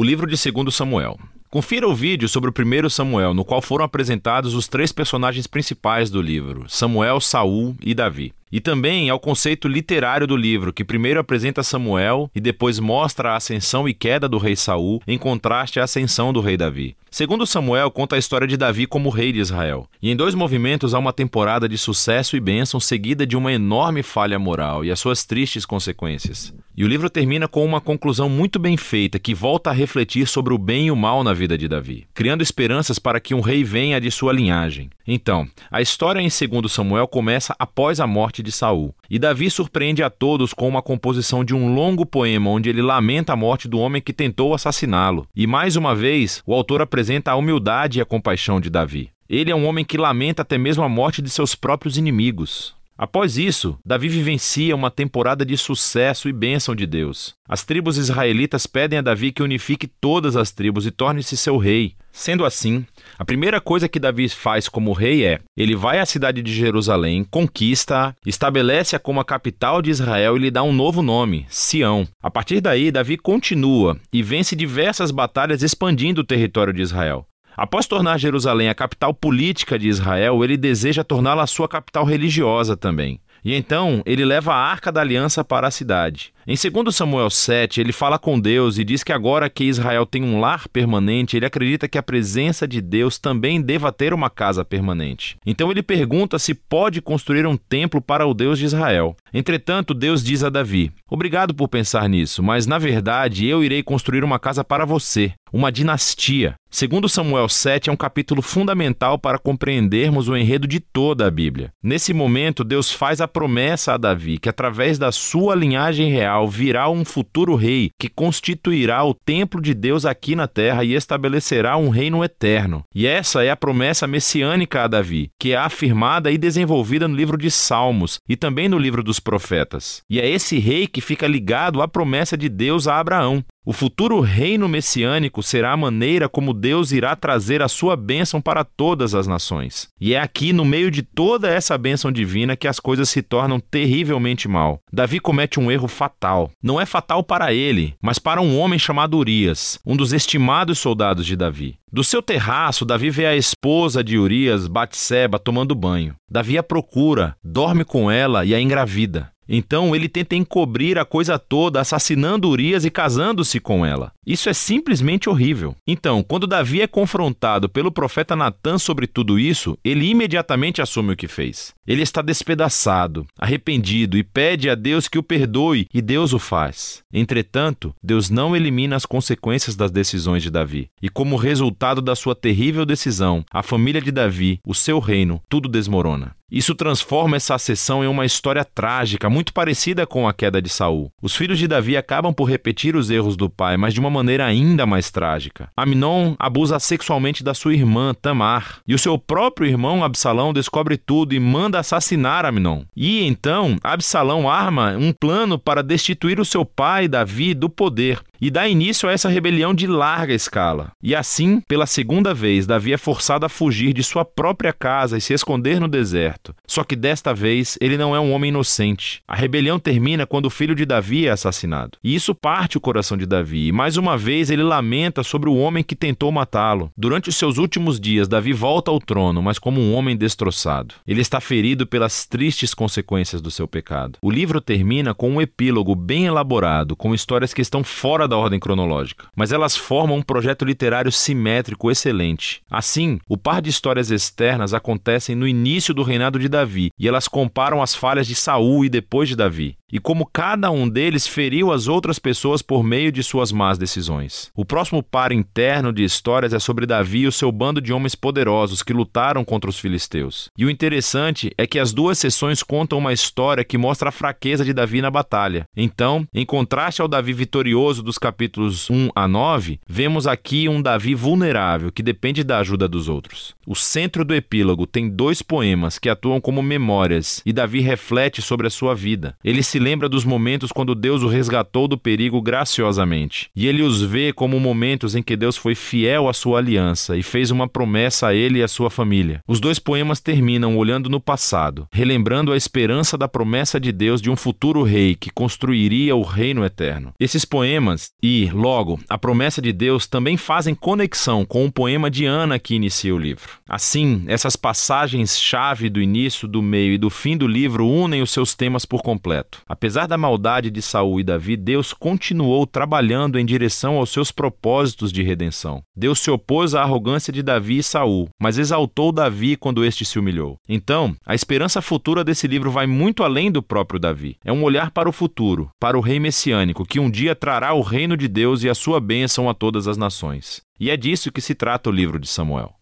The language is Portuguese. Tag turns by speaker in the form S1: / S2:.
S1: O livro de 2 Samuel. Confira o vídeo sobre o primeiro Samuel, no qual foram apresentados os três personagens principais do livro: Samuel, Saul e Davi. E também ao conceito literário do livro, que primeiro apresenta Samuel e depois mostra a ascensão e queda do rei Saul, em contraste à ascensão do rei Davi. Segundo Samuel, conta a história de Davi como rei de Israel. E em dois movimentos há uma temporada de sucesso e bênção seguida de uma enorme falha moral e as suas tristes consequências. E o livro termina com uma conclusão muito bem feita que volta a refletir sobre o bem e o mal na vida de Davi, criando esperanças para que um rei venha de sua linhagem. Então, a história em 2 Samuel começa após a morte de Saul, e Davi surpreende a todos com uma composição de um longo poema onde ele lamenta a morte do homem que tentou assassiná-lo. E mais uma vez, o autor apresenta a humildade e a compaixão de Davi. Ele é um homem que lamenta até mesmo a morte de seus próprios inimigos. Após isso, Davi vivencia uma temporada de sucesso e bênção de Deus. As tribos israelitas pedem a Davi que unifique todas as tribos e torne-se seu rei. Sendo assim, a primeira coisa que Davi faz como rei é: ele vai à cidade de Jerusalém, conquista-a, estabelece-a como a capital de Israel e lhe dá um novo nome, Sião. A partir daí, Davi continua e vence diversas batalhas expandindo o território de Israel. Após tornar Jerusalém a capital política de Israel, ele deseja torná-la sua capital religiosa também. E então ele leva a arca da aliança para a cidade. Em 2 Samuel 7, ele fala com Deus e diz que agora que Israel tem um lar permanente, ele acredita que a presença de Deus também deva ter uma casa permanente. Então ele pergunta se pode construir um templo para o Deus de Israel. Entretanto, Deus diz a Davi: Obrigado por pensar nisso, mas na verdade eu irei construir uma casa para você, uma dinastia. Segundo Samuel 7 é um capítulo fundamental para compreendermos o enredo de toda a Bíblia. Nesse momento, Deus faz a promessa a Davi que através da sua linhagem real virá um futuro rei que constituirá o templo de Deus aqui na terra e estabelecerá um reino eterno. E essa é a promessa messiânica a Davi, que é afirmada e desenvolvida no livro de Salmos e também no livro dos profetas. E é esse rei que fica ligado à promessa de Deus a Abraão. O futuro reino messiânico será a maneira como Deus irá trazer a sua bênção para todas as nações. E é aqui, no meio de toda essa bênção divina, que as coisas se tornam terrivelmente mal. Davi comete um erro fatal. Não é fatal para ele, mas para um homem chamado Urias, um dos estimados soldados de Davi. Do seu terraço, Davi vê a esposa de Urias, Batseba, tomando banho. Davi a procura, dorme com ela e a engravida. Então ele tenta encobrir a coisa toda, assassinando Urias e casando-se com ela. Isso é simplesmente horrível. Então, quando Davi é confrontado pelo profeta Natan sobre tudo isso, ele imediatamente assume o que fez. Ele está despedaçado, arrependido e pede a Deus que o perdoe, e Deus o faz. Entretanto, Deus não elimina as consequências das decisões de Davi. E como resultado da sua terrível decisão, a família de Davi, o seu reino, tudo desmorona. Isso transforma essa sessão em uma história trágica, muito parecida com a queda de Saul. Os filhos de Davi acabam por repetir os erros do pai, mas de uma maneira ainda mais trágica. Aminon abusa sexualmente da sua irmã, Tamar, e o seu próprio irmão Absalão descobre tudo e manda assassinar Aminon. E então, Absalão arma um plano para destituir o seu pai, Davi, do poder e dá início a essa rebelião de larga escala. E assim, pela segunda vez, Davi é forçado a fugir de sua própria casa e se esconder no deserto. Só que desta vez ele não é um homem inocente. A rebelião termina quando o filho de Davi é assassinado. E isso parte o coração de Davi, e mais uma vez ele lamenta sobre o homem que tentou matá-lo. Durante os seus últimos dias, Davi volta ao trono, mas como um homem destroçado. Ele está ferido pelas tristes consequências do seu pecado. O livro termina com um epílogo bem elaborado, com histórias que estão fora da ordem cronológica, mas elas formam um projeto literário simétrico excelente. Assim, o par de histórias externas acontecem no início do reinado de Davi, e elas comparam as falhas de Saul e depois de Davi e como cada um deles feriu as outras pessoas por meio de suas más decisões. O próximo par interno de histórias é sobre Davi e o seu bando de homens poderosos que lutaram contra os filisteus. E o interessante é que as duas sessões contam uma história que mostra a fraqueza de Davi na batalha. Então, em contraste ao Davi vitorioso dos capítulos 1 a 9, vemos aqui um Davi vulnerável que depende da ajuda dos outros. O centro do epílogo tem dois poemas que atuam como memórias e Davi reflete sobre a sua vida. Ele se lembra dos momentos quando Deus o resgatou do perigo graciosamente. E ele os vê como momentos em que Deus foi fiel à sua aliança e fez uma promessa a ele e à sua família. Os dois poemas terminam olhando no passado, relembrando a esperança da promessa de Deus de um futuro rei que construiria o reino eterno. Esses poemas e, logo, a promessa de Deus também fazem conexão com o poema de Ana que inicia o livro. Assim, essas passagens-chave do início, do meio e do fim do livro unem os seus temas por completo. Apesar da maldade de Saul e Davi, Deus continuou trabalhando em direção aos seus propósitos de redenção. Deus se opôs à arrogância de Davi e Saul, mas exaltou Davi quando este se humilhou. Então, a esperança futura desse livro vai muito além do próprio Davi. É um olhar para o futuro, para o rei messiânico, que um dia trará o reino de Deus e a sua bênção a todas as nações. E é disso que se trata o livro de Samuel.